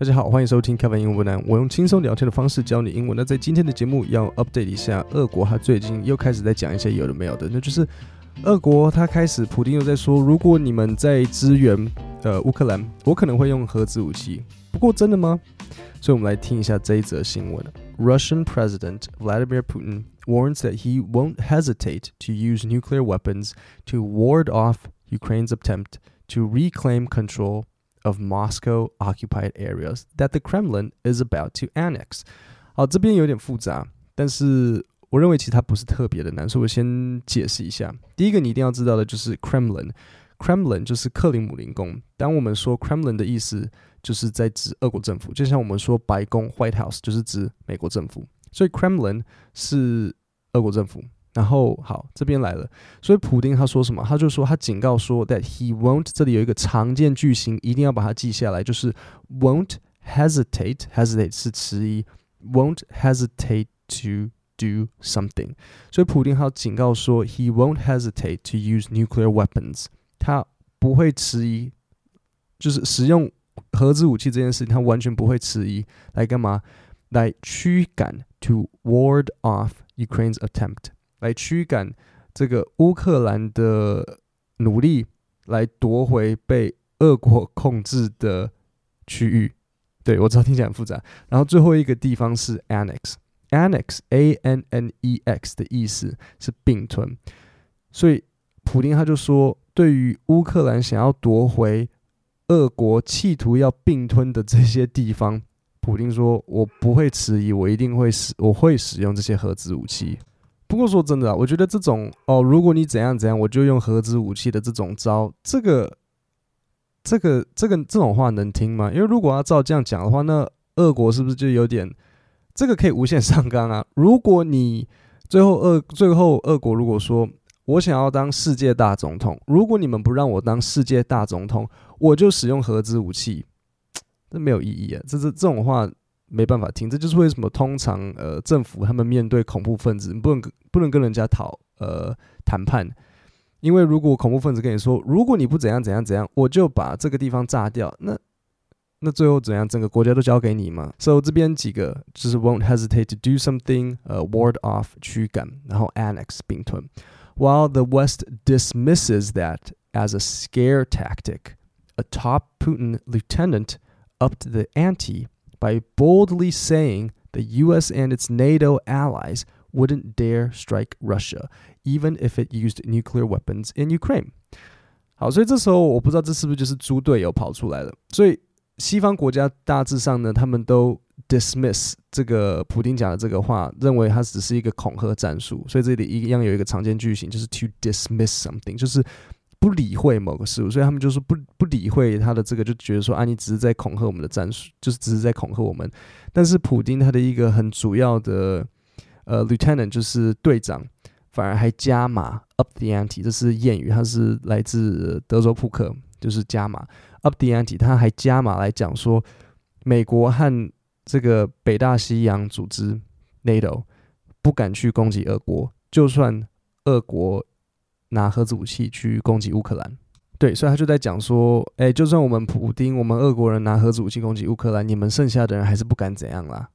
大家好，欢迎收听开饭英文不难。我用轻松聊天的方式教你英文。那在今天的节目要 update 一下，俄国他最近又开始在讲一些有的没有的，那就是俄国他开始，普丁又在说，如果你们在支援呃乌克兰，我可能会用核子武器。不过真的吗？所以我们来听一下这一则新闻。Russian President Vladimir Putin warns that he won't hesitate to use nuclear weapons to ward off Ukraine's attempt to reclaim control of Moscow occupied areas that the Kremlin is about to annex。好，这边有点复杂，但是我认为其实它不是特别的难，所以我先解释一下。第一个你一定要知道的就是 Kremlin，Kremlin 就是克林姆林宫。当我们说 Kremlin 的意思，就是在指俄国政府，就像我们说白宫 White House 就是指美国政府，所以 Kremlin 是俄国政府。然后好，这边来了，所以普丁他说什么？他就说他警告说，that he won't，这里有一个常见句型，一定要把它记下来，就是 won't hesitate，hesitate 是迟疑，won't hesitate to do something。所以普丁他警告说，he won't hesitate to use nuclear weapons，他不会迟疑，就是使用核子武器这件事情，他完全不会迟疑，来干嘛？来驱赶，to ward off Ukraine's attempt。 来驱赶这个乌克兰的努力，来夺回被俄国控制的区域。对，我知道听起来很复杂。然后最后一个地方是 annex，annex，a n n e x 的意思是并吞。所以普丁他就说，对于乌克兰想要夺回俄国企图要并吞的这些地方，普丁说：“我不会迟疑，我一定会使，我会使用这些核子武器。”不过说真的啊，我觉得这种哦，如果你怎样怎样，我就用核子武器的这种招，这个、这个、这个这种话能听吗？因为如果要照这样讲的话，那俄国是不是就有点这个可以无限上纲啊？如果你最后俄最后俄国如果说我想要当世界大总统，如果你们不让我当世界大总统，我就使用核子武器，这没有意义啊！这这这种话。没办法听，这就是为什么通常呃政府他们面对恐怖分子，不能不能跟人家讨呃谈判，因为如果恐怖分子跟你说，如果你不怎样怎样怎样，我就把这个地方炸掉，那那最后怎样，整个国家都交给你嘛？So 这边几个就是 won't hesitate to do something，呃 ward off 驱赶，然后 annex 并吞，while the West dismisses that as a scare tactic，a top Putin lieutenant upped the ante。by boldly saying the U.S. and its NATO allies wouldn't dare strike Russia, even if it used nuclear weapons in Ukraine。好，所以这时候我不知道这是不是就是猪队友跑出来了。所以西方国家大致上呢，他们都 dismiss 这个普丁讲的这个话，认为它只是一个恐吓战术。所以这里一样有一个常见句型，就是 to dismiss something，就是。 不理会某个事物，所以他们就是不不理会他的这个，就觉得说啊，你只是在恐吓我们的战术，就是只是在恐吓我们。但是普丁他的一个很主要的呃 lieutenant 就是队长，反而还加码 up the ante，这是谚语，它是来自德州扑克，就是加码 up the ante，他还加码来讲说，美国和这个北大西洋组织 NATO 不敢去攻击俄国，就算俄国。拿核子武器去攻击乌克兰，对，所以他就在讲说，哎，就算我们普丁，我们俄国人拿核子武器攻击乌克兰，你们剩下的人还是不敢怎样啦。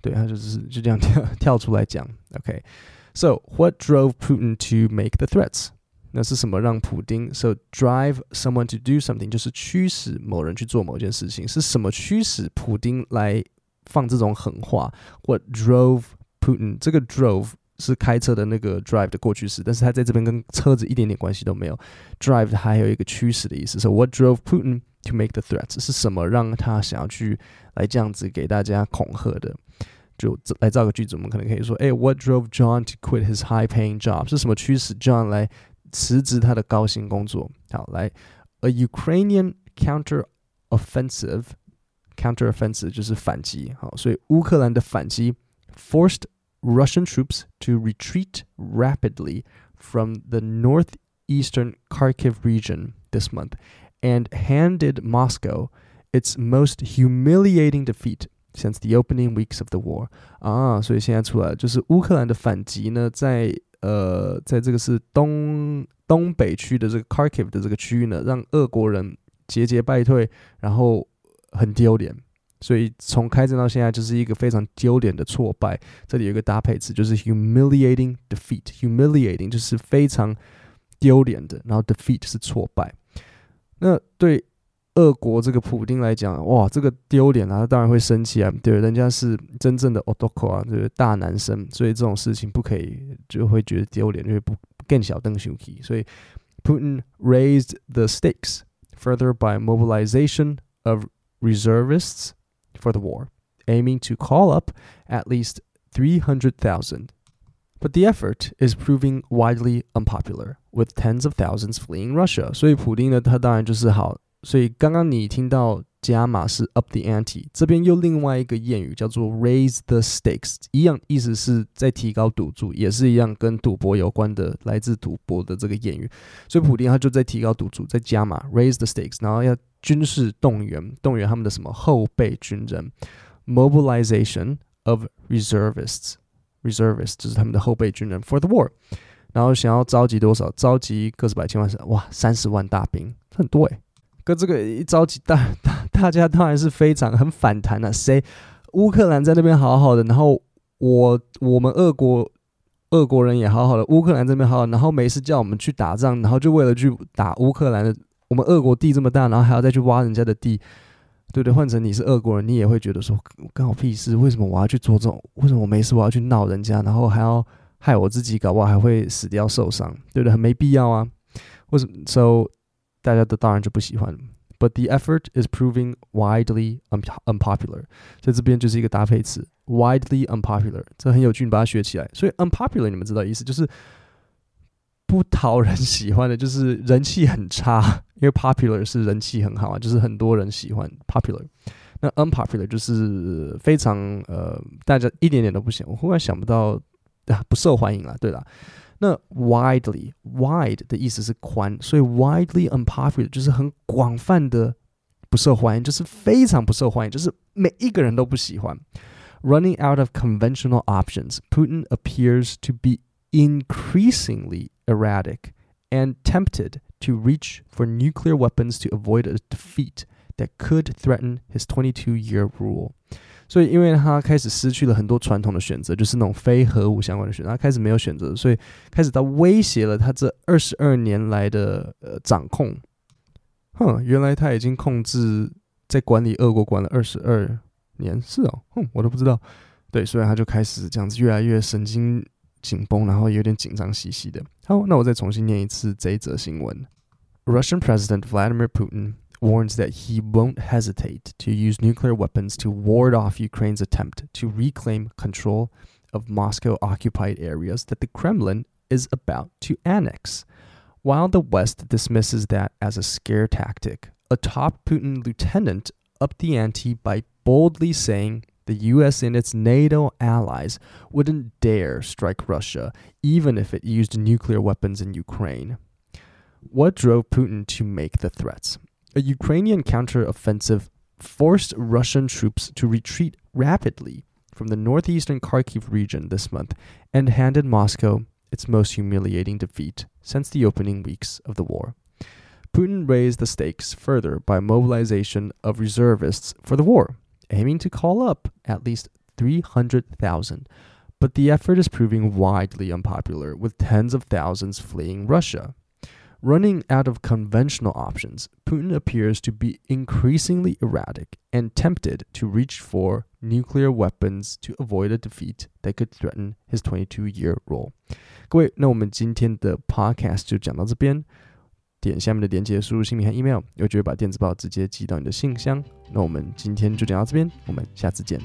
对，他就是就这样跳跳出来讲。OK，so what drove Putin to make the threats？那是什么让普丁？So drive someone to do something，就是驱使某人去做某件事情，是什么驱使普丁来放这种狠话？What drove Putin？这个 drove。是开车的那个 drive 的过去式，但是他在这边跟车子一点点关系都没有。drive 还有一个驱使的意思。So what drove Putin to make the threats？是什么让他想要去来这样子给大家恐吓的？就来造个句子，我们可能可以说：哎，What drove John to quit his high-paying job？是什么驱使 John 来辞职他的高薪工作？好，来，A Ukrainian counter-offensive，counter-offensive 就是反击。好，所以乌克兰的反击 forced Russian troops to retreat rapidly from the northeastern Kharkiv region this month and handed Moscow its most humiliating defeat since the opening weeks of the war 啊，所以现在出来就是乌克兰的反击呢，在呃，在这个是东东北区的这个 Kharkiv 的这个区域呢，让俄国人节节败退，然后很丢脸。 所以从开战到现在就是一个非常丢脸的挫败。这里有一个搭配词，就是 humiliating defeat。humiliating 就是非常丢脸的，然后 defeat 是挫败。那对俄国这个普丁来讲，哇，这个丢脸啊，他当然会生气啊。对，人家是真正的 o t o k o 啊，就是大男生，所以这种事情不可以，就会觉得丢脸，就会不更小登羞气。所以 Putin raised the stakes further by mobilization of reservists for the war, aiming to call up at least 300,000. But the effort is proving widely unpopular, with tens of thousands fleeing Russia. 所以普丁呢，他当然就是好。所以刚刚你听到 加码是 up the ante，这边又另外一个谚语叫做 raise the stakes，一样意思是在提高赌注，也是一样跟赌博有关的，来自赌博的这个谚语。所以普丁他就在提高赌注，在加码 raise the stakes，然后要军事动员，动员他们的什么后备军人，mobilization of reservists，reservists 就是他们的后备军人 for the war，然后想要召集多少？召集个十百千万是哇，三十万大兵，很多诶、欸。跟这个一召集，大大 大家当然是非常很反弹了、谁乌克兰在那边好好的，然后我我们俄国俄国人也好好的，乌克兰这边好好，然后没事叫我们去打仗，然后就为了去打乌克兰的。我们俄国地这么大，然后还要再去挖人家的地，对不对？换成你是俄国人，你也会觉得说，关我屁事？为什么我要去做这种？为什么我没事我要去闹人家，然后还要害我自己，搞不好还会死掉受伤，对不对？很没必要啊。为什么？So 大家都当然就不喜欢，but the effort is proving widely unpopular。在这边就是一个搭配词，widely unpopular，这很有趣，你把它学起来。所以 unpopular 你们知道意思就是不讨人喜欢的，就是人气很差。因为 popular 是人气很好啊，就是很多人喜欢 popular。那 unpopular 就是非常呃，大家一点点都不喜欢。我忽然想不到啊，不受欢迎了。对了。那 widely wide 的意思是宽，所以 widely unpopular 就是很广泛的不受欢迎，就是非常不受欢迎，就是每一个人都不喜欢。Running out of conventional options, Putin appears to be increasingly erratic and tempted to reach for nuclear weapons to avoid a defeat that could threaten his 22-year rule. 所以，因为他开始失去了很多传统的选择，就是那种非核武相关的选择，他开始没有选择，所以开始他威胁了他这二十二年来的呃掌控。哼，原来他已经控制在管理俄国管了二十二年，是哦，哼，我都不知道。对，所以他就开始这样子越来越神经紧绷，然后有点紧张兮兮的。好，那我再重新念一次这一则新闻：Russian President Vladimir Putin。Warns that he won't hesitate to use nuclear weapons to ward off Ukraine's attempt to reclaim control of Moscow occupied areas that the Kremlin is about to annex. While the West dismisses that as a scare tactic, a top Putin lieutenant upped the ante by boldly saying the US and its NATO allies wouldn't dare strike Russia, even if it used nuclear weapons in Ukraine. What drove Putin to make the threats? A Ukrainian counteroffensive forced Russian troops to retreat rapidly from the northeastern Kharkiv region this month and handed Moscow its most humiliating defeat since the opening weeks of the war. Putin raised the stakes further by mobilization of reservists for the war, aiming to call up at least 300,000. But the effort is proving widely unpopular, with tens of thousands fleeing Russia. Running out of conventional options, Putin appears to be increasingly erratic and tempted to reach for nuclear weapons to avoid a defeat that could threaten his 22-year rule. 各位，那我们今天的 podcast 就讲到这边。点下面的链接，输入姓名和 email，我就会把电子报直接寄到你的信箱。那我们今天就讲到这边，我们下次见。